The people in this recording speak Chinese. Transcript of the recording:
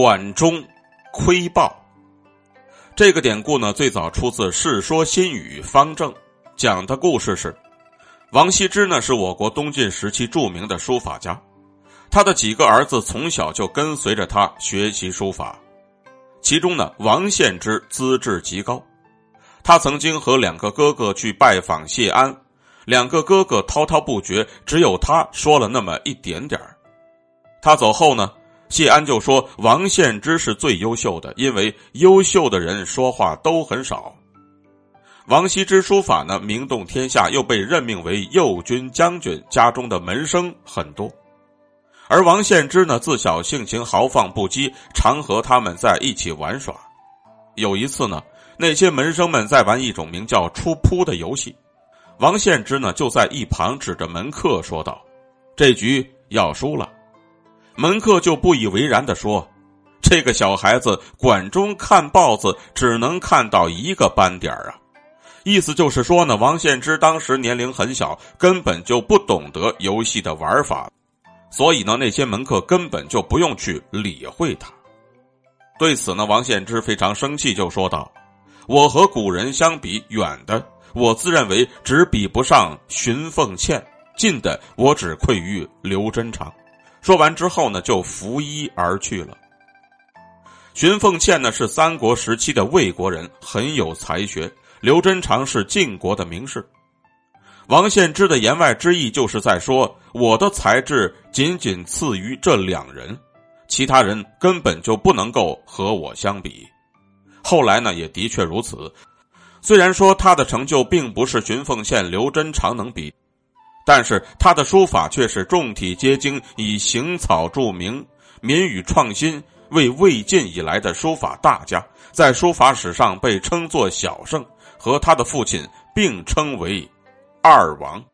管中窥豹。这个典故呢，最早出自《世说新语·方正》，讲的故事是，王羲之呢是我国东晋时期著名的书法家，他的几个儿子从小就跟随着他学习书法，其中呢，王献之资质极高，他曾经和两个哥哥去拜访谢安，两个哥哥滔滔不绝，只有他说了那么一点点他走后呢。谢安就说：“王献之是最优秀的，因为优秀的人说话都很少。王羲之书法呢，名动天下，又被任命为右军将军，家中的门生很多。而王献之呢，自小性情豪放不羁，常和他们在一起玩耍。有一次呢，那些门生们在玩一种名叫出扑的游戏，王献之呢就在一旁指着门客说道：‘这局要输了。’”门客就不以为然的说：“这个小孩子馆中看豹子，只能看到一个斑点啊！”意思就是说呢，王献之当时年龄很小，根本就不懂得游戏的玩法，所以呢，那些门客根本就不用去理会他。对此呢，王献之非常生气，就说道：“我和古人相比，远的我自认为只比不上荀凤倩，近的我只愧于刘真长。”说完之后呢，就拂衣而去了。荀凤倩呢是三国时期的魏国人，很有才学；刘贞常是晋国的名士。王献之的言外之意就是在说，我的才智仅仅次于这两人，其他人根本就不能够和我相比。后来呢，也的确如此。虽然说他的成就并不是荀凤倩、刘贞常能比。但是他的书法却是众体皆精，以行草著名，民语创新，为魏晋以来的书法大家，在书法史上被称作小圣，和他的父亲并称为二王。